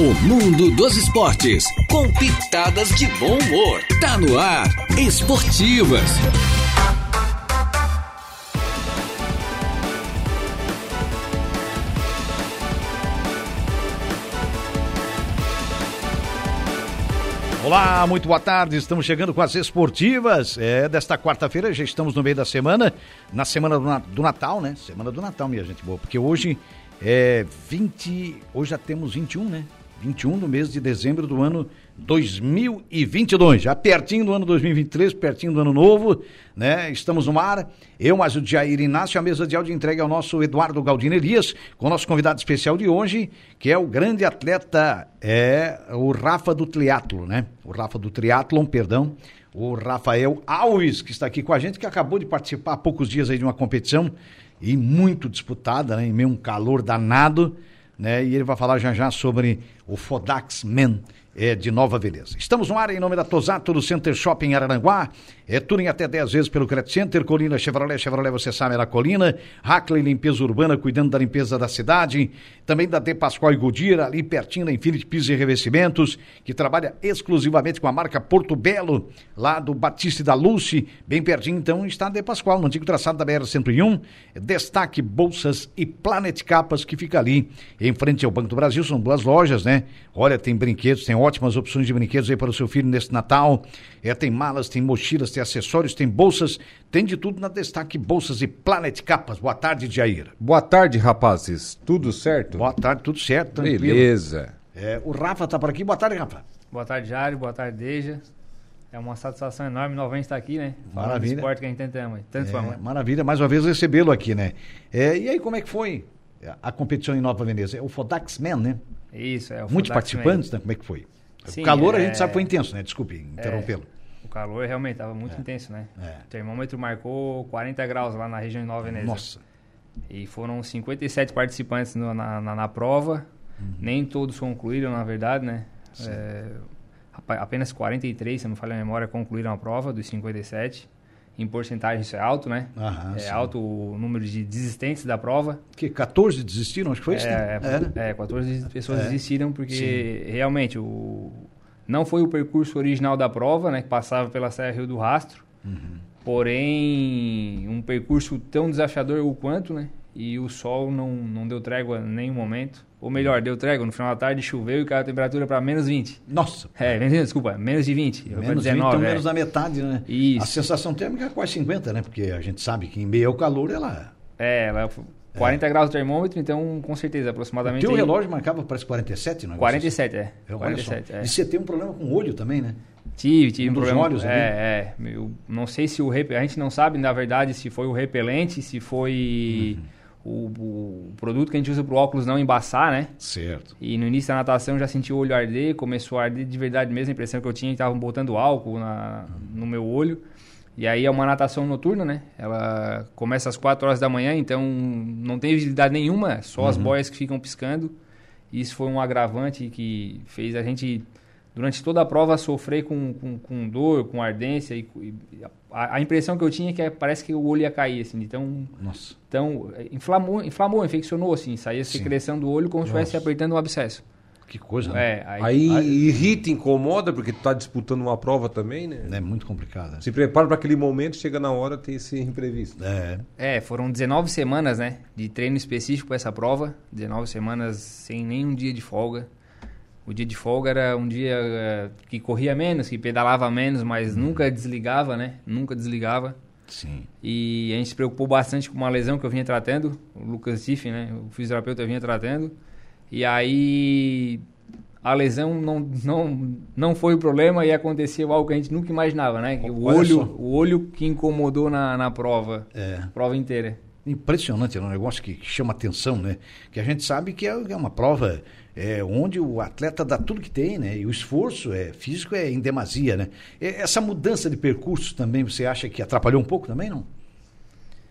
O mundo dos esportes, com pitadas de bom humor. Tá no ar, Esportivas. Olá, muito boa tarde. Estamos chegando com as esportivas. É, desta quarta-feira, já estamos no meio da semana, na semana do, Natal, né? Semana do Natal, minha gente boa, porque hoje é 20, hoje já temos 21, né? 21 do mês de dezembro do ano 2022, já pertinho do ano 2023, pertinho do ano novo, né? Estamos no ar. Eu, mais o Jair Inácio, a mesa de áudio entregue ao nosso Eduardo Galdino Elias, com o nosso convidado especial de hoje, que é o grande atleta, é o Rafa do Triatlo, né? O Rafa do Triatlon, perdão. O Rafael Alves, que está aqui com a gente, que acabou de participar há poucos dias aí de uma competição e muito disputada, né? Em meio a um calor danado, né? E ele vai falar já já sobre o Fodax Men é, de Nova Veneza. Estamos no ar em nome da Tosato do Center Shopping Araranguá. É tudo em até 10 vezes pelo Credit Center, Colina Chevrolet, Chevrolet, você sabe, era Colina. Hackley Limpeza Urbana, cuidando da limpeza da cidade. Também da De Pascoal e Goodyear, ali pertinho da Infinity Pisos e Revestimentos, que trabalha exclusivamente com a marca Porto Belo, lá do Batista da Luce. Bem pertinho, então, está a De Pascoal, no antigo traçado da BR-101. Destaque Bolsas e Planet Capas, que fica ali em frente ao Banco do Brasil. São duas lojas, né? Olha, tem brinquedos, tem ótimas opções de brinquedos aí para o seu filho neste Natal. É, tem malas, tem mochilas, tem acessórios, tem bolsas, tem de tudo na Destaque Bolsas e Planet Capas. Boa tarde, Jair. Boa tarde, rapazes. Tudo certo? Boa tarde, tudo certo, tranquilo. Beleza. É, o Rafa está por aqui. Boa tarde, Rafa. Boa tarde, Jair. Boa tarde, Deja. É uma satisfação enorme novamente estar aqui, né? Falando Maravilha. do esporte que a gente tanto ama. Tanto é, Maravilha, mais uma vez recebê-lo aqui, né? É, e aí, como é que foi a competição em Nova Veneza? É o Fodax Man, né? Isso, é o Muitos participantes, né? Como é que foi? Sim, o calor é... a gente sabe foi intenso, né? Desculpe interrompê-lo. É, o calor realmente estava muito é. intenso, né? É. O termômetro marcou 40 graus lá na região de Nova Veneza. Nossa. E foram 57 participantes no, na, na, na, prova. Uhum. Nem todos concluíram, na verdade, né? É, apenas 43, se não me falha a memória, concluíram a prova dos 57. Em porcentagem isso é alto, né? Aham, é sim. alto o número de desistentes da prova. Que 14 desistiram, acho que foi isso, né? É, é, é 14 pessoas é. desistiram porque sim. realmente o não foi o percurso original da prova, né, que passava pela Serra Rio do Rastro. Uhum. Porém, um percurso tão desafiador o quanto, né? E o sol não, não deu trégua em nenhum momento. Ou melhor, deu trégua. No final da tarde choveu e caiu a temperatura para menos 20. Nossa! É, desculpa, menos de 20. Menos 19, 20, então é. menos da metade, né? Isso. A sensação térmica é quase 50, né? Porque a gente sabe que em meio ao calor ela... É, ela 40 é. graus o termômetro, então com certeza, aproximadamente. O teu relógio marcava, parece 47, não é? 47, é. é 47, é. E você tem um problema com o olho também, né? Tive, tive um, um problema. olhos é, é. Eu não sei se o rep... a gente não sabe, na verdade, se foi o repelente, se foi uhum. O, o, produto que a gente usa para o óculos não embaçar, né? Certo. E no início da natação já senti o olho arder, começou a arder de verdade mesmo, a impressão que eu tinha que estavam botando álcool na, no meu olho. E aí é uma natação noturna, né? Ela começa às 4 horas da manhã, então não tem visibilidade nenhuma, só uhum. as boias que ficam piscando. Isso foi um agravante que fez a gente, durante toda a prova, sofrer com, com, com dor, com ardência. E, e a, a, impressão que eu tinha é que é, parece que o olho ia cair, assim. Então, Nossa. então inflamou, inflamou, infeccionou, assim. Saía secreção do olho como se estivesse apertando um abscesso. Que coisa, né? É, aí, aí, aí, irrita, incomoda, porque tu tá disputando uma prova também, né? É muito complicado. Se prepara para aquele momento, chega na hora, tem esse imprevisto. É. é, foram 19 semanas, né? De treino específico para essa prova. 19 semanas sem nenhum dia de folga. O dia de folga era um dia uh, que corria menos, que pedalava menos, mas hum. nunca desligava, né? Nunca desligava. Sim. E a gente se preocupou bastante com uma lesão que eu vinha tratando. O Lucas Tiff, né? O fisioterapeuta vinha tratando. E aí a lesão não, não, não foi o problema e aconteceu algo que a gente nunca imaginava, né? o olho, o olho que incomodou na, na prova, é. prova inteira. Impressionante, é um negócio que chama atenção, né? Que a gente sabe que é, é uma prova é, onde o atleta dá tudo que tem, né? E o esforço é, físico é em demasia, né? Essa mudança de percurso também, você acha que atrapalhou um pouco também, não?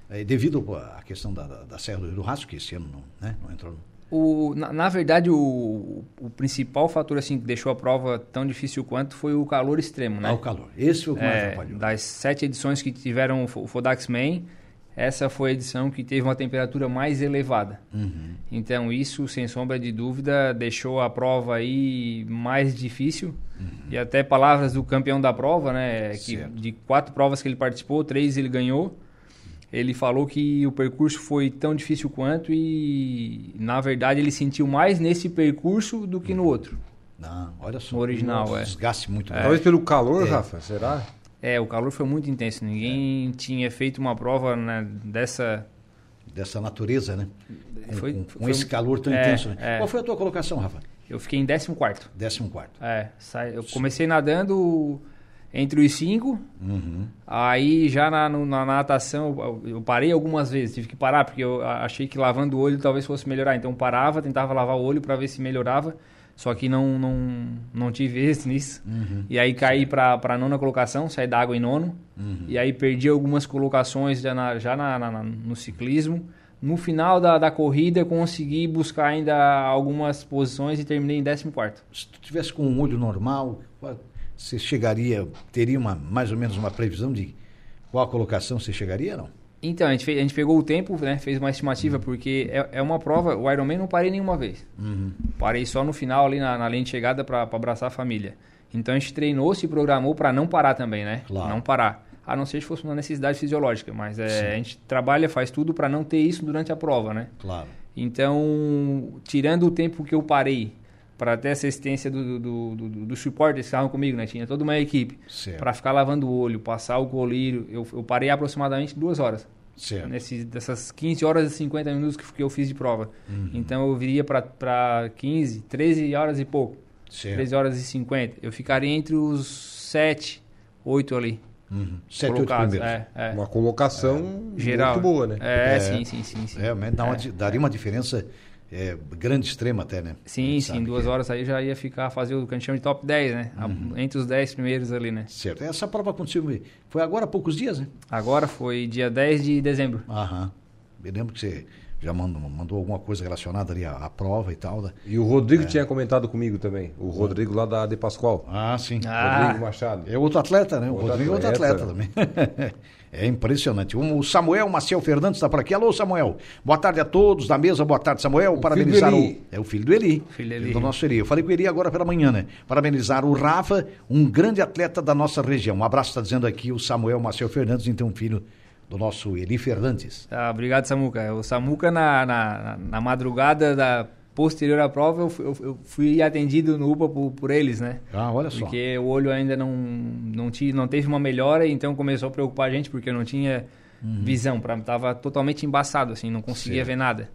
É, devido à questão da, da, da Serra do Rastro, que esse ano não, né? não entrou no... O, na, na, verdade, o, o, principal fator assim que deixou a prova tão difícil quanto foi o calor extremo, né? Ah, o calor. Esse foi o que mais é, atrapalhou. Das sete edições que tiveram o Fodax Man, essa foi a edição que teve uma temperatura mais elevada. Uhum. Então isso, sem sombra de dúvida, deixou a prova aí mais difícil. E até palavras do campeão da prova, né? Que Certo. de quatro provas que ele participou, três ele ganhou. Ele falou que o percurso foi tão difícil quanto e, na verdade, ele sentiu mais nesse percurso do que no outro. Não, olha só. No original, Um é. Desgaste muito Talvez pelo calor, É. Rafa, será? É, o calor foi muito intenso. Ninguém tinha feito uma prova né, dessa. dessa natureza, né? Com, Foi- com- com foi- esse calor tão é, intenso. Né? é. Qual foi a tua colocação, Rafa? Eu fiquei em 14 quarto. Décimo quarto. É, sai- eu comecei nadando entre os cinco. Uhum. Aí já na, no- na natação eu, eu parei algumas vezes, tive que parar porque eu achei que lavando o olho talvez fosse melhorar. Então parava, tentava lavar o olho para ver se melhorava. Só que não, não, não tive êxito nisso. E aí caí para a nona colocação, saí da água em nono. E aí perdi algumas colocações já, na, já na, na- no ciclismo. No final da, da corrida consegui buscar ainda algumas posições e terminei em 14 quarto. Se tu tivesse com um olho normal, você chegaria, teria uma, mais ou menos uma previsão de qual colocação você chegaria, não? Então, a gente, fez, a gente pegou o tempo, né? Fez uma estimativa, porque é, é uma prova. O Ironman não parei nenhuma vez. Parei só no final, ali na, na linha de chegada, para abraçar a família. Então a gente treinou, se programou para não parar também, né? Claro. Não parar. A não ser se fosse uma necessidade fisiológica. Mas é, a gente trabalha, faz tudo para não ter isso durante a prova, né? Claro. Então, tirando o tempo que eu parei para ter essa assistência do, do, do, do, dos supporters que estavam comigo, né? Tinha toda uma equipe. Para ficar lavando o olho, passar o colírio. Eu, eu parei aproximadamente duas horas Certo. nesses, dessas 15 horas e 50 minutos que, que eu fiz de prova. Uhum. Então eu viria para 15, 13 horas e pouco. Certo. 13 horas e 50. Eu ficaria entre os 7, 8 ali. Uhum. Sete, oito colocados. primeiros. É, é. Uma colocação Geral. muito boa, né? É, É. sim, sim, sim. sim. Realmente dá uma daria uma diferença é, grande, extrema até, né? Sim, sim, duas que é. horas aí já ia ficar, fazer o que a gente chama de top 10, né? A- Uhum. Entre os 10 primeiros ali, né? Certo. Essa prova aconteceu, foi agora há poucos dias, né? Agora foi dia 10 de dezembro. Aham. Me lembro que você já mandou, mandou alguma coisa relacionada ali à, à prova e tal. né? E o Rodrigo tinha comentado comigo também. O Rodrigo lá da De Pascoal. Ah, sim. Ah. Rodrigo Machado. É outro atleta, né? O Outro Rodrigo é outro atleta. atleta também. é impressionante. O Samuel Maciel Fernandes está por aqui. Alô, Samuel. Boa tarde a todos da mesa. Boa tarde, Samuel. O Parabenizar o. É o filho do Eli. Filho do Eli. do nosso Eli. Eu falei com o Eli agora pela manhã, né? Parabenizar o Rafa, um grande atleta da nossa região. Um abraço, está dizendo aqui o Samuel Maciel Fernandes, então filho do nosso Eli Fernandes. Ah, obrigado, Samuca. O Samuca, na, na, na madrugada da posterior à prova, eu, fui- eu- fui atendido no UPA por, por eles, né? Ah, olha só. Porque o olho ainda não, não, tinha, não teve uma melhora, então começou a preocupar a gente, porque eu não tinha visão, pra, tava totalmente embaçado, assim, não conseguia Uhum. Certo. ver nada.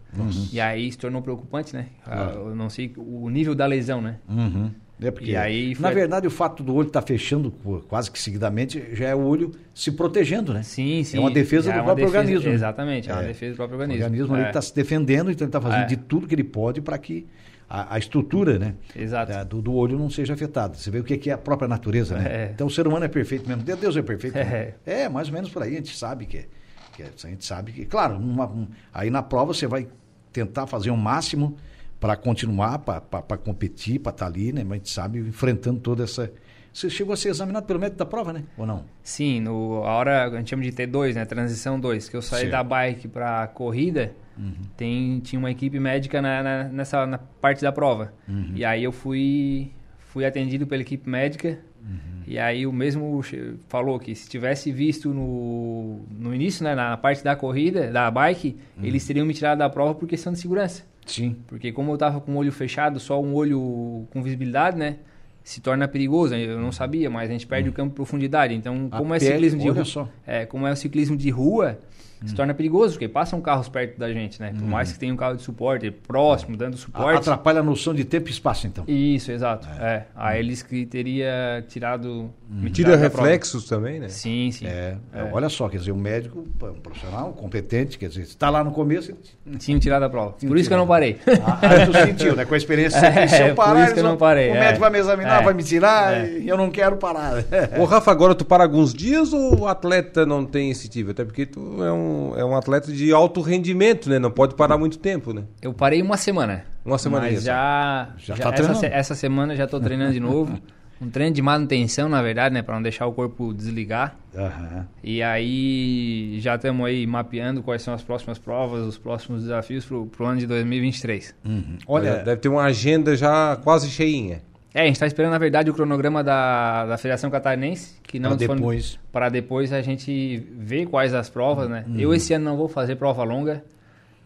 E aí se tornou preocupante, né? Ah, Eu não sei o nível da lesão, né? Uhum. É porque, aí na foi- verdade, o fato do olho estar fechando pô, quase que seguidamente já é o olho se protegendo, né? Sim, sim. É uma defesa Já do uma próprio defesa- organismo. né? Exatamente, é uma É. defesa do próprio O organismo. organismo É. está se defendendo, então ele está fazendo É. de tudo que ele pode para que a, a estrutura né, Exato. da- do, do olho não seja afetada. Você vê o que que é a própria natureza, né? É. Então o ser humano é perfeito mesmo. Deus é perfeito. É. né? É, mais ou menos por aí. A gente sabe que é. que é- a gente sabe que, claro, numa- um- aí na prova você vai tentar fazer o máximo para continuar, para competir, para estar ali, né? Mas a gente sabe enfrentando toda essa. Você chegou a ser examinado pelo médico da prova, né? Ou não? Sim, no, a hora a gente chama de T2, né? Transição 2, que eu saí da bike pra corrida, tem, tinha uma equipe médica na, na- nessa na parte da prova. E aí eu fui, fui atendido pela equipe médica. E aí o mesmo falou que se tivesse visto no, no início, né, na parte da corrida, da bike, eles teriam me tirado da prova por questão de segurança. Sim. Porque como eu tava com o olho fechado, só um olho com visibilidade, né? Se torna perigoso. Eu não sabia, mas a gente perde o campo de profundidade. Então, A como é pele, ciclismo de rua, é, como é o ciclismo de rua, se torna perigoso, porque passam carros perto da gente, né? Por mais que tenha um carro de suporte próximo, dando A- suporte. Atrapalha a noção de tempo e espaço, então. Isso, exato. É. Aí eles que teria tirado. me Tira tirado da prova. reflexos também, né? Sim, sim. É, é, olha só, quer dizer, um médico, um profissional, competente, quer dizer, está lá no começo. ele- Tinham tirado da prova. Por isso que eu não parei. Ah, aí tu sentiu, né? Com a experiência, É, se eu por parar, isso que eu não parei, o é. médico vai me examinar, É. vai me tirar, É. e eu não quero parar. Ô, Rafa, agora tu para alguns dias ou o atleta não tem esse tipo? Até porque tu é um, é um atleta de alto rendimento, né? Não pode parar muito tempo, né? Eu parei uma semana. Uma semaninha Mas já, Já já, tá essa, essa semana já tô treinando de novo. um treino de manutenção, na verdade, né? Para não deixar o corpo desligar. Aham. E aí já estamos aí mapeando quais são as próximas provas, os próximos desafios pro, pro ano de 2023. Uhum. Olha, Olha, deve ter uma agenda já quase cheinha. É, a gente está esperando, na verdade, o cronograma da, da Federação Catarinense, que não dispone- depois. para depois a gente ver quais as provas, né? Eu esse ano não vou fazer prova longa.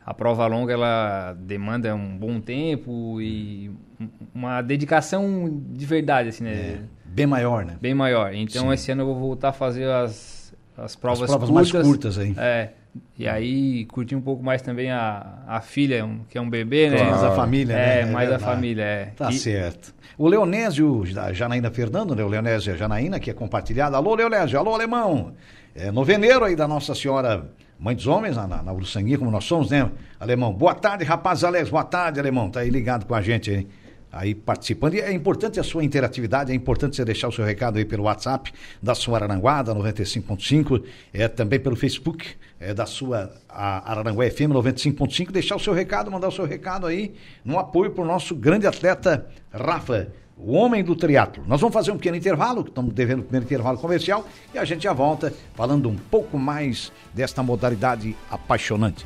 A prova longa ela demanda um bom tempo e um- uma dedicação de verdade, assim, né? é, bem maior, né? Bem maior. Então Sim. esse ano eu vou voltar a fazer as, as provas, As provas curtas. mais curtas aí. É. E aí curtir um pouco mais também a, a filha, um- que é um bebê, né? Mais a família, É, né? mais a verdade. família, é. Tá E- certo. O Leonésio da Janaína Fernando, né? O Leonésio e a Janaína, que é compartilhado. Alô, Leonésio. Alô, alemão. É noveneiro aí da Nossa Senhora Mãe dos Homens, na, na, na Uruçanguinha, como nós somos, né? Alemão. Boa tarde, rapaz Alex. Boa tarde, alemão. Tá aí ligado com a gente aí. Aí participando. E é importante a sua interatividade, é importante você deixar o seu recado aí pelo WhatsApp da sua Araranguá, da 95.5, é também pelo Facebook é, da sua Araranguá FM 95.5, deixar o seu recado, mandar o seu recado aí no apoio para o nosso grande atleta Rafa, o homem do triatlo. Nós vamos fazer um pequeno intervalo, que estamos devendo o primeiro intervalo comercial, e a gente já volta falando um pouco mais desta modalidade apaixonante.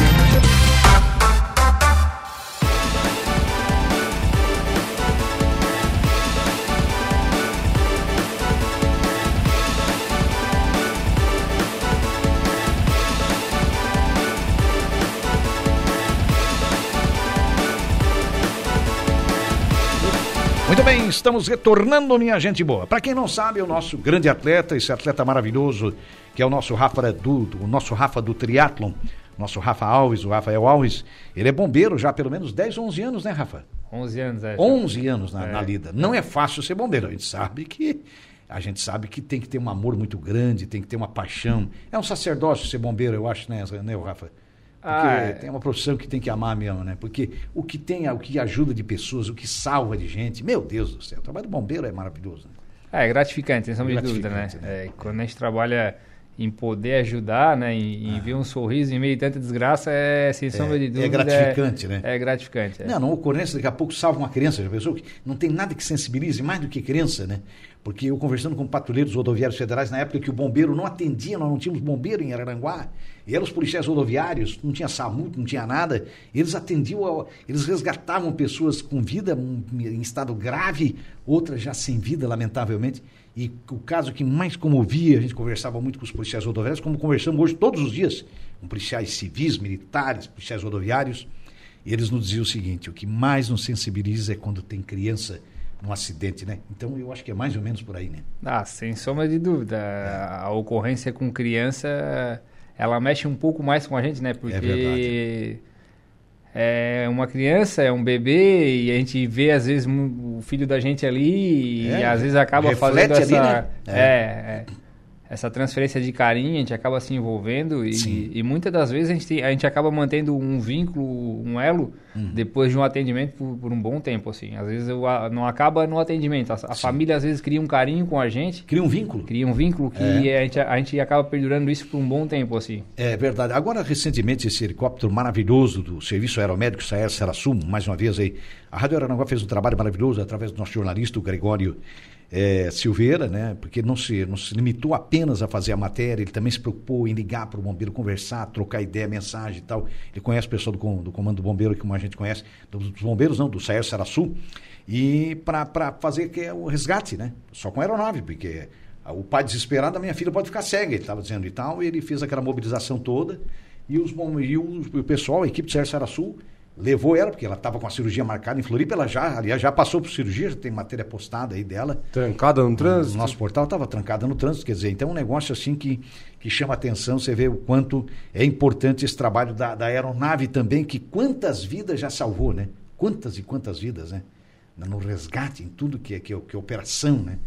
Muito bem, estamos retornando, minha gente boa. Para quem não sabe, o nosso grande atleta, esse atleta maravilhoso, que é o nosso Rafa do, o nosso Rafa do triatlon, nosso Rafa Alves, o Rafael Alves, ele é bombeiro já há pelo menos 10, 11 anos, né, Rafa? 11 anos, é. já. 11 anos na, É. na lida. Não é fácil ser bombeiro. A gente sabe que a gente sabe que tem que ter um amor muito grande, tem que ter uma paixão. É um sacerdócio ser bombeiro, eu acho, né, né Rafa? Ah, é. tem uma profissão que tem que amar mesmo, né? Porque o que tem, o que ajuda de pessoas, o que salva de gente, meu Deus do céu, o trabalho do bombeiro é maravilhoso. né? É gratificante, sem sombra de dúvida, né? Né? É, quando a gente trabalha em poder ajudar, né? Em, em ver um sorriso em meio a tanta desgraça, é sem sombra de é dúvida. gratificante, né? É gratificante. é. Não, numa ocorrência, daqui a pouco salva uma criança, já pensou? Que Não tem nada que sensibilize mais do que criança, né? Porque eu conversando com patrulheiros rodoviários federais, na época que o bombeiro não atendia, nós não tínhamos bombeiro em Araranguá, e eram os policiais rodoviários, não tinha SAMU, não tinha nada, eles atendiam, eles resgatavam pessoas com vida em estado grave, outras já sem vida, lamentavelmente. E o caso que mais comovia, a gente conversava muito com os policiais rodoviários, como conversamos hoje todos os dias, com policiais civis, militares, policiais rodoviários, e eles nos diziam o seguinte: o que mais nos sensibiliza é quando tem criança num acidente, né? Então eu acho que é mais ou menos por aí, né? Ah, sem sombra de dúvida. A ocorrência com criança, ela mexe um pouco mais com a gente, né? Porque verdade. é uma criança, é um bebê, e a gente vê, às vezes, o filho da gente ali, e É, às vezes acaba fazendo ali, essa... né? É. é, essa transferência de carinho, a gente acaba se envolvendo e, e muitas das vezes a gente, a gente acaba mantendo um vínculo, um elo, Uhum. depois de um atendimento por, por um bom tempo, assim. Às vezes eu, a- não acaba no atendimento, a, a família às vezes cria um carinho com a gente, Cria um vínculo. cria um vínculo que É. a, gente, a gente acaba perdurando isso por um bom tempo, assim. É verdade. Agora, recentemente, esse helicóptero maravilhoso do Serviço Aeromédico Saer Sarasum, mais uma vez aí, a Rádio Aranaguá fez um trabalho maravilhoso através do nosso jornalista, o Gregório eh, Silveira, né? Porque não se, não se limitou apenas a fazer a matéria, ele também se preocupou em ligar para o bombeiro, conversar, trocar ideia, mensagem e tal. Ele conhece o pessoal do, do Comando do Bombeiro, como a gente conhece, dos, dos bombeiros, não, do Saer Sarasum, e para fazer que é o resgate, né? Só com aeronave, porque o pai desesperado, a minha filha pode ficar cega, ele estava dizendo e tal, e ele fez aquela mobilização toda, e, os, bom- e o, pessoal, a equipe do Sérgio Sarassul, levou ela, porque ela estava com a cirurgia marcada em Floripa, ela já, aliás, já passou por cirurgia, já tem matéria postada aí dela. Trancada no trânsito. O nosso portal estava trancada no trânsito, quer dizer, então é um negócio assim que, que chama atenção, você vê o quanto é importante esse trabalho da, da aeronave também, que quantas vidas já salvou, né? Quantas e quantas vidas, né? No resgate, em tudo que é, que é, que é operação, né?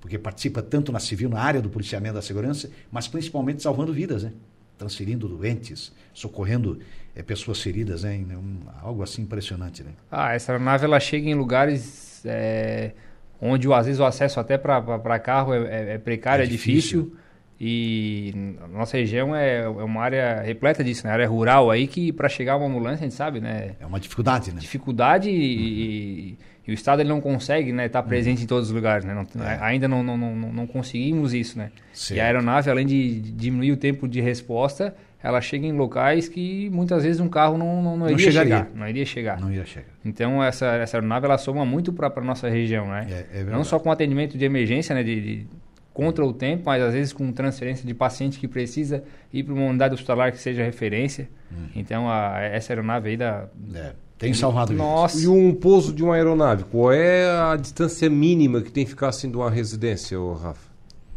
Porque participa tanto na civil, na área do policiamento da segurança, mas principalmente salvando vidas, né? Transferindo doentes, socorrendo eh, pessoas feridas, né? Um- algo assim impressionante, né? Ah, essa aeronave ela chega em lugares é, onde às vezes o acesso até para carro é, é- é precário, É é, difícil. E a nossa região é, é uma área repleta disso, né? Área rural aí que para chegar uma ambulância, a gente sabe, né? É uma dificuldade, né? Dificuldade e, e o Estado ele não consegue né, estar presente em todos os lugares, né? Não- É. Ainda não, não, não, não conseguimos isso, né? Certo. E a aeronave, além de diminuir o tempo de resposta, ela chega em locais que muitas vezes um carro não, não, não iria chegaria. chegar. Não iria chegar. Não ia chegar. Então essa, essa aeronave ela soma muito para a nossa região, né? É- é verdade. não só com atendimento de emergência, né? De, de- contra o tempo, mas às vezes com transferência de paciente que precisa ir para uma unidade hospitalar que seja referência. Uhum. Então a, essa aeronave aí da. É, tem salvado vidas. Nossa! E um pouso de uma aeronave, qual é a distância mínima que tem que ficar assim de uma residência, Rafa?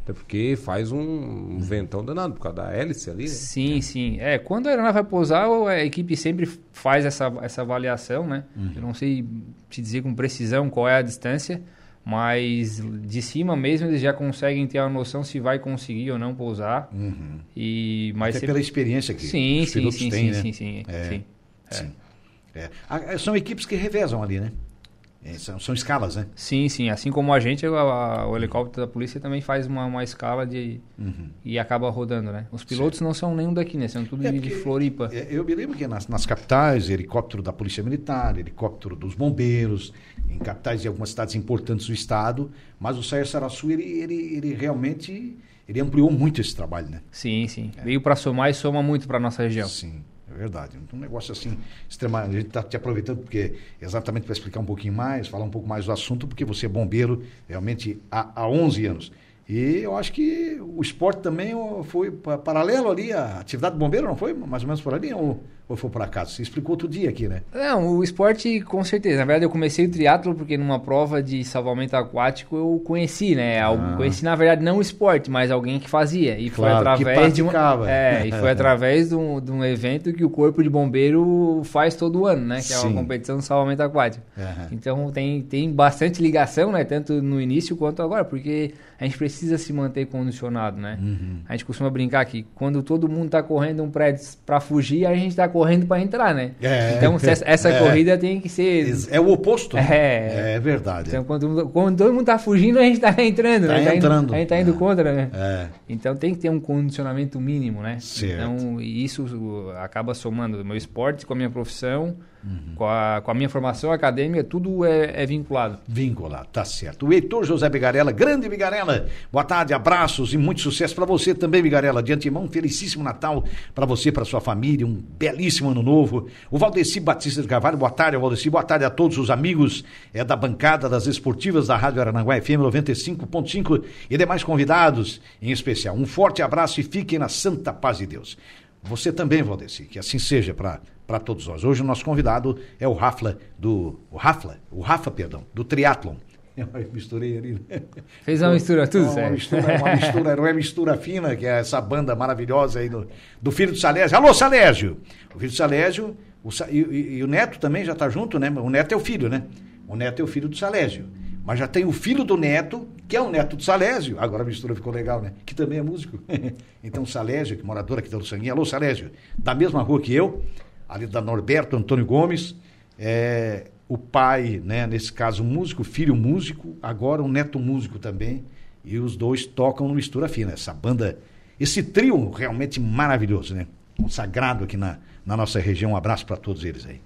Até porque faz um, um ventão danado por causa da hélice ali, né? Sim, sim. É, quando a aeronave vai pousar, a equipe sempre faz essa, essa avaliação, né? Uhum. Eu não sei te dizer com precisão qual é a distância, mas de cima mesmo eles já conseguem ter uma noção se vai conseguir ou não pousar. Uhum. E, mas Até sempre- pela experiência que Sim, os sim, pilotos sim, têm, sim, né? sim, sim, É. sim. Sim. É. São equipes que revezam ali, né? É, São, são escalas, né? Sim, sim. Assim como a gente, a- a- o helicóptero da polícia também faz uma, uma escala de Uhum. e acaba rodando, né? Os pilotos não são nenhum daqui, né? São tudo É de, de Floripa. É, Eu me lembro que nas, nas capitais, helicóptero da Polícia Militar, helicóptero dos bombeiros, em capitais de algumas cidades importantes do estado, mas o Sair Sarassu, ele, ele, ele realmente ele ampliou muito esse trabalho, né? Sim, sim. Veio para somar e soma muito para nossa região. Sim, é verdade. Um negócio assim, extremamente. A gente está te aproveitando porque exatamente para explicar um pouquinho mais, falar um pouco mais do assunto, porque você é bombeiro realmente há, há 11 anos. E eu acho que o esporte também foi pa- paralelo ali, a atividade do bombeiro, não foi? Mais ou menos por ali? Ou, ou foi por acaso? Você explicou outro dia aqui, né? Não, o esporte com certeza. Na verdade, eu comecei o triatlo porque numa prova de salvamento aquático eu conheci, né? Ah. Conheci, na verdade, não o esporte, mas alguém que fazia. E foi Claro, que através de uma. É, e foi através de um, de um evento que o Corpo de Bombeiro faz todo ano, né? Que é Sim. uma competição de salvamento aquático. Aham. Então tem, tem bastante ligação, né? Tanto no início quanto agora, porque a gente precisa se manter condicionado, né? Uhum. A gente costuma brincar que quando todo mundo tá correndo um prédio para fugir, a gente tá correndo para entrar, né? É. Então essa, essa É. corrida tem que ser. É o oposto. né? É. É verdade. Então quando, quando todo mundo tá fugindo, a gente tá entrando, Tá né? entrando. Indo, a gente tá indo É. contra, né? É. Então tem que ter um condicionamento mínimo, né? Certo. Então isso uh, acaba somando o meu esporte com a minha profissão, Uhum. com, a, com a minha formação acadêmica, tudo é, é vinculado. Vinculado, tá certo. O Heitor José Bigarella, grande Bigarella, boa tarde, abraços e muito sucesso para você também, Bigarella. De antemão, um felicíssimo Natal para você, para sua família, um belíssimo ano novo. O Valdeci Batista de Carvalho, boa tarde, Valdeci, boa tarde a todos os amigos é, da bancada das esportivas da Rádio Arananguá FM 95.5 e demais convidados, em especial. Um forte abraço e fiquem na santa paz de Deus. Você também, Valdeci, que assim seja para todos nós. Hoje o nosso convidado é o Rafla do o Rafla, o Rafa, perdão, do triatlon. Eu misturei ali. né? Fez uma mistura, tudo uma certo. Mistura, uma mistura, não é mistura fina, que é essa banda maravilhosa aí do, do filho do Salésio. Alô, Salésio! O filho do Salésio, o, e, e- e o neto também já está junto, né? O neto é o filho, né? O neto é o filho do Salésio. Mas já tem o filho do neto, que é o neto do Salésio. Agora a mistura ficou legal, né? Que também é músico. então, Salésio, que é morador aqui da Sanguinha. Alô, Salésio, da mesma rua que eu, ali da Norberto Antônio Gomes. É, o pai, né, nesse caso, músico, filho músico, agora um neto músico também. E os dois tocam no Mistura Fina. Essa banda, esse trio realmente maravilhoso, né? Consagrado aqui na, na nossa região. Um abraço para todos eles aí.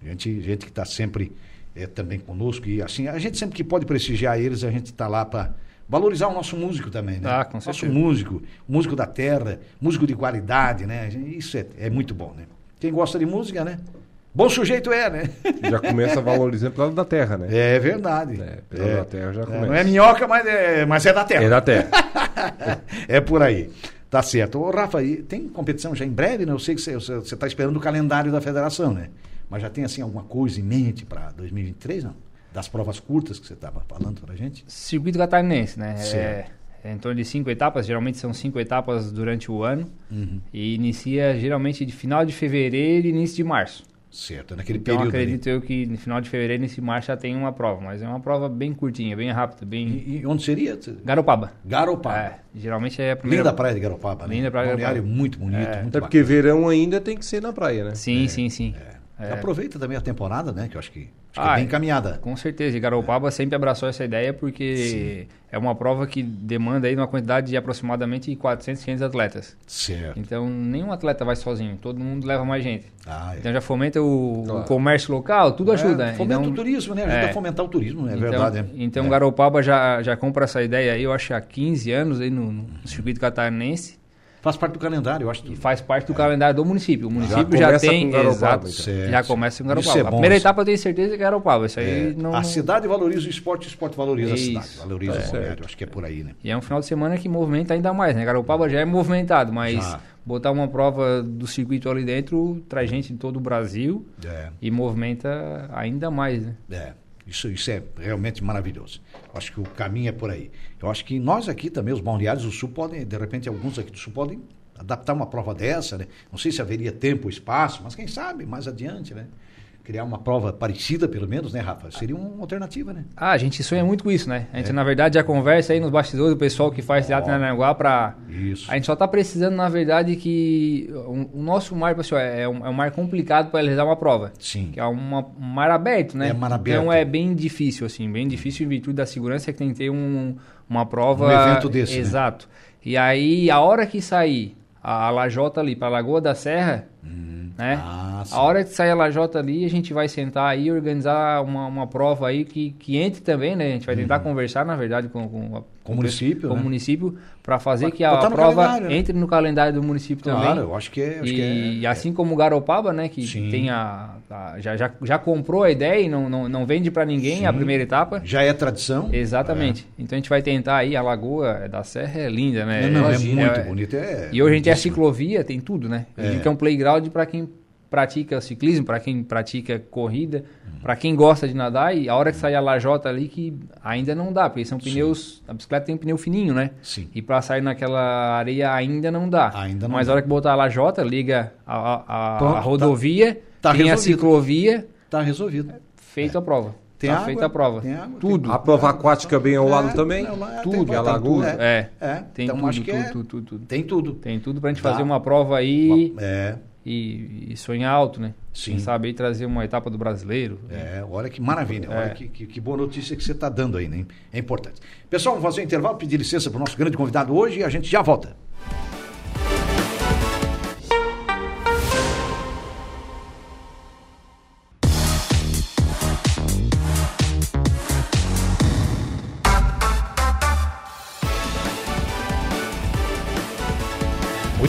Gente, gente que está sempre é, também conosco. E assim, a gente sempre que pode prestigiar eles, a gente está lá para valorizar o nosso músico também, né? Ah, com nosso certeza. músico, músico da terra, músico de qualidade, né? Isso é, é muito bom, né? Quem gosta de música, né? Bom sujeito é, né? Já começa valorizando pelo lado da terra, né? É verdade. É, pelo lado da terra já É, começa. não é minhoca, mas é, mas é da terra. É da terra. É por aí. Tá certo. Ô, Rafa, tem competição já em breve, né? Eu sei que você está esperando o calendário da federação, né? Mas já tem, assim, alguma coisa em mente para 2023, não? Das provas curtas que você estava falando pra gente? Circuito catarinense, né? É, Certo. é em torno de cinco etapas, geralmente são cinco etapas durante o ano. Uhum. E inicia geralmente de final de fevereiro e início de março. Certo, naquele Então período ali. acredito eu que no final de fevereiro e início de março já tem uma prova, mas é uma prova bem curtinha, bem rápida, bem. E, e onde seria? Garopaba. Garopaba. É, geralmente é a primeira. Linda praia de Garopaba, né? Linda praia de Garopaba. muito bonito, É. muito Até porque verão ainda tem que ser na praia, né? Sim, sim, sim. É. Aproveita também a temporada, né? Que eu acho que Acho que é Ah, bem encaminhada. Com certeza, e Garopaba sempre abraçou essa ideia porque é uma prova que demanda aí uma quantidade de aproximadamente 400, 500 atletas. Certo. Então, nenhum atleta vai sozinho, todo mundo leva mais gente. Ah, é. Então já fomenta o, Claro. o comércio local, tudo ajuda. É, né? fomenta então, o turismo, né? Ajuda é. a fomentar o turismo, é então, verdade. é. Então é. Garopaba já, já compra essa ideia aí, eu acho, há 15 anos aí no, no circuito catarinense Faz parte do calendário, eu acho. e faz parte do calendário do município. O município já, começa tem. com exato, então. Já começa com Isso Garopaba. é a bom, primeira isso. etapa eu tenho certeza que é Garopaba. Isso aí É, não. A cidade valoriza o esporte, o esporte valoriza Isso. a cidade, valoriza Tá o balneário. Acho que é por aí, né? E é um final de semana que movimenta ainda mais, né? Garopaba já é movimentado, mas Já. botar uma prova do circuito ali dentro traz gente de todo o Brasil É. e movimenta ainda mais, né? É, isso, isso é realmente maravilhoso. Acho que o caminho é por aí. Eu acho que nós aqui também, os balneários do Sul, podem, de repente, alguns aqui do Sul podem adaptar uma prova dessa, né? Não sei se haveria tempo ou espaço, mas quem sabe mais adiante, né? Criar uma prova parecida, pelo menos, né, Rafa? Seria uma alternativa, né? Ah, a gente sonha muito com isso, né? A É. gente, na verdade, já conversa aí nos bastidores do pessoal que faz teatro em Aranaguá pra... Isso. A gente só tá precisando, na verdade, que o, o nosso mar, pessoal, é um, é um mar complicado para realizar uma prova. Sim. Que é uma- um mar aberto, né? É mar aberto. Então é bem difícil, assim, bem difícil em virtude da segurança que tem que ter um, uma prova. Um evento desse, né? Exato. E aí, a hora que sair a, a lajota ali para Lagoa da Serra, né? Ah, sim. a hora que sair a lajota ali, a gente vai sentar aí e organizar uma, uma prova aí que, que entre também, né? A gente vai tentar conversar, na verdade, com, com, a- Uhum. Com o município, com né? município para fazer que a no prova né? entre no calendário do município Claro, também. eu acho que é. Acho E, que é, assim como o Garopaba, né, que Sim. tem a, a- já, já, já comprou a ideia e não, não, não vende para ninguém a Sim. primeira etapa. já é tradição. Exatamente. Então a gente vai tentar aí, a Lagoa da Serra é linda, né? É, não, é muito é- bonito. É E hoje a gente a lindíssimo. ciclovia, tem tudo, né? A gente É. um playground para quem pratica ciclismo, para quem pratica corrida, para quem gosta de nadar e a hora que sair a lajota ali que ainda não dá, porque são pneus, a bicicleta tem um pneu fininho, né? Sim. E para sair naquela areia ainda não dá. Ainda não Mas dá. a hora que botar a lajota, liga a, a- a- Pronto, a tá- rodovia, tá tem a resolvido. ciclovia, Tá resolvido. feita a prova. Tem tá água, feita a prova. tem água, tudo. A prova aquática bem ao lado É, também. é, tudo, tem- a tá lagoa. É. É, Tem então tudo, acho que tudo, é, tudo, tudo, tudo. tem tudo. Tem tudo pra gente Dá. fazer uma prova aí É, e, e sonhar alto, né? Sim. Quem sabe aí trazer uma etapa do brasileiro. é, olha que maravilha, olha É. que, que, que boa notícia que você está dando aí, né? É importante. Pessoal, vamos fazer um intervalo, pedir licença para o nosso grande convidado hoje e a gente já volta.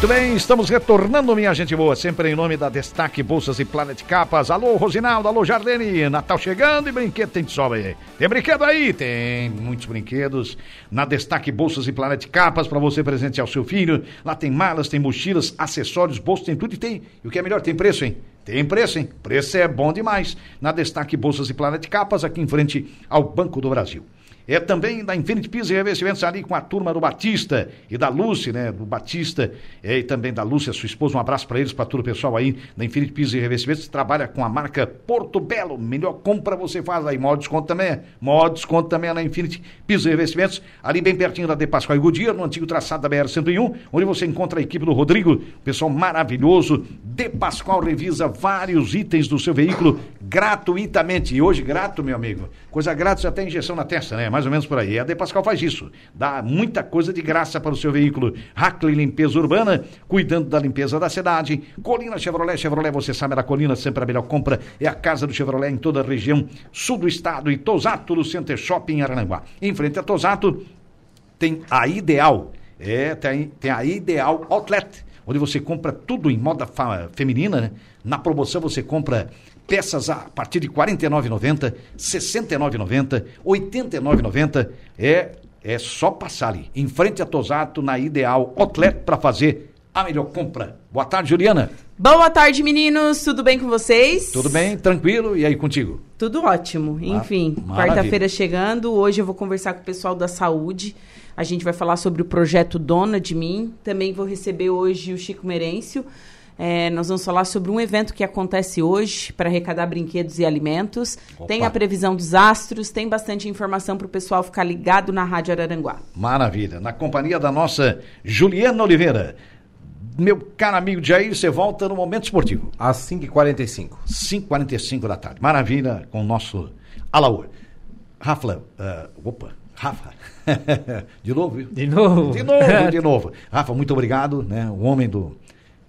Muito bem, estamos retornando, minha gente boa, sempre em nome da Destaque Bolsas e Planet Capas. Alô, Rosinaldo, alô, Jardine, Natal chegando e brinquedo tem de sobra aí. Tem brinquedo aí? Tem muitos brinquedos na Destaque Bolsas e Planet Capas para você presentear o seu filho. Lá tem malas, tem mochilas, acessórios, bolsos, tem tudo e tem. E o que é melhor, tem preço, hein? Tem preço, hein? Preço é bom demais. Na Destaque Bolsas e Planet Capas, aqui em frente ao Banco do Brasil. É também da Infinity Piso e Revestimentos ali com a turma do Batista e da Lúcia, né? Do Batista é, e também da Lúcia, sua esposa. Um abraço para eles, para todo o pessoal aí da Infinity Piso e Revestimentos. Trabalha com a marca Porto Belo. Melhor compra você faz aí. Maior desconto também é. Maior desconto também é na Infinity Piso e Revestimentos. Ali bem pertinho da De Pascoal e Godia, no antigo traçado da BR-101, onde você encontra a equipe do Rodrigo. Pessoal maravilhoso. De Pascoal revisa vários itens do seu veículo gratuitamente. E hoje, grato, meu amigo. Coisa grátis até injeção na testa, né? Mais ou menos por aí. A De Pascal faz isso. Dá muita coisa de graça para o seu veículo. Hackley Limpeza Urbana, cuidando da limpeza da cidade. Colina Chevrolet, Chevrolet, você sabe, da Colina sempre a melhor compra. É a casa do Chevrolet em toda a região sul do estado. E Tosato no Center Shopping em Arananguá. Em frente a Tosato, tem a Ideal. É, tem, tem a Ideal Outlet, onde você compra tudo em moda feminina, né? Na promoção você compra peças a partir de R$ 49,90, R$ 69,90, R$ 89,90. É, é só passar ali, em frente a Tosato, na Ideal Outlet, para fazer a melhor compra. Boa tarde, Juliana. Boa tarde, meninos. Tudo bem com vocês? Tudo bem? Tranquilo? E aí contigo? Tudo ótimo. Enfim, quarta-feira chegando. Hoje eu vou conversar com o pessoal da saúde. A gente vai falar sobre o projeto Dona de Mim. Também vou receber hoje o Chico Merêncio. É, nós vamos falar sobre um evento que acontece hoje para arrecadar brinquedos e alimentos. Opa. Tem a previsão dos astros, tem bastante informação para o pessoal ficar ligado na Rádio Araranguá. Maravilha. Na companhia da nossa Juliana Oliveira. meu caro amigo Jair, você volta no Momento Esportivo. Às 5h45. 5h45 da tarde. Maravilha com o nosso Alaor. Rafa, uh, opa, Rafa. de novo, viu? De novo. De novo, de novo. Rafa, muito obrigado, né? O homem do,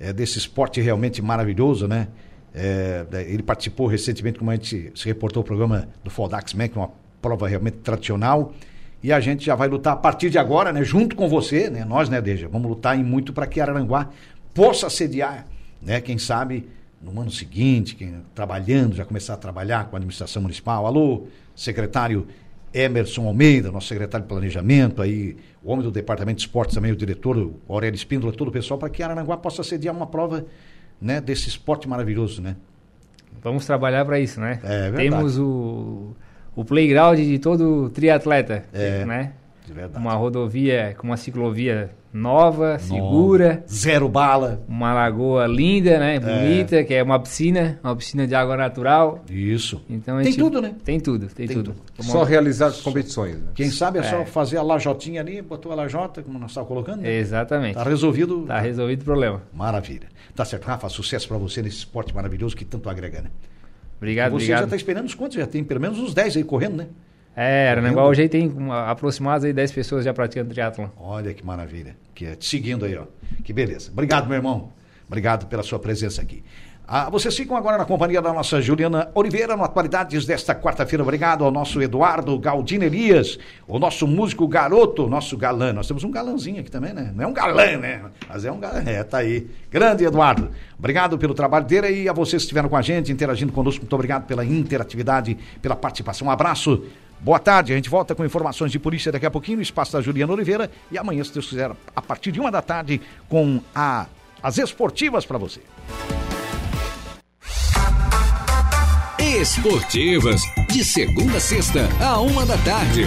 é, desse esporte realmente maravilhoso, né? É, ele participou recentemente, como a gente se reportou, o programa do Fodax Man, que é uma prova realmente tradicional. E a gente já vai lutar a partir de agora, né? Junto com você, né? Nós, né, Deja? Vamos lutar em muito para que Araranguá possa sediar, né? Quem sabe no ano seguinte, quem trabalhando, já começar a trabalhar com a administração municipal. Alô, secretário Emerson Almeida, nosso secretário de Planejamento, aí, o homem do Departamento de Esportes também, o diretor, o Aurélio Espíndola, todo o pessoal, para que Araranguá possa sediar uma prova né, desse esporte maravilhoso, né? Vamos trabalhar para isso, né? É verdade. Temos o, o playground de todo triatleta, É. né? De verdade. Uma rodovia com uma ciclovia nova, segura, Zero bala. uma lagoa linda, né? Bonita, que é uma piscina, uma piscina de água natural. Isso. Então Tem gente- tudo, né? Tem tudo, tem, Tem tudo. tudo. Só realizar as competições. né? Quem sabe é, só É. fazer a lajotinha ali, botou a lajota, como nós estávamos colocando. né? Exatamente. Tá resolvido. Tá resolvido o problema. Maravilha. Tá certo, Rafa, sucesso para você nesse esporte maravilhoso que tanto agrega, né? Obrigado, você já obrigado. está esperando os quantos? Já tem pelo menos uns 10 aí correndo, né? É, Arananguá Correndo. hoje aí tem uma, aproximadas aí 10 pessoas já praticando triatlon. Olha que maravilha. Que é te seguindo aí, ó. Que beleza. Obrigado, meu irmão. Obrigado pela sua presença aqui. Ah, vocês ficam agora na companhia da nossa Juliana Oliveira, no Atualidades desta quarta-feira. Obrigado ao nosso Eduardo Galdino Elias, o nosso músico garoto, nosso galã. Nós temos um galãzinho aqui também, né? Não é um galã, né? Mas é um galã. É, tá aí. Grande Eduardo. Obrigado pelo trabalho dele e a vocês que estiveram com a gente, interagindo conosco. Muito obrigado pela interatividade, pela participação. Um abraço. Boa tarde, a gente volta com informações de polícia daqui a pouquinho no espaço da Juliana Oliveira e amanhã, se Deus quiser, a partir de uma da tarde, com a- as esportivas para você. Esportivas, de segunda a sexta, a uma da tarde.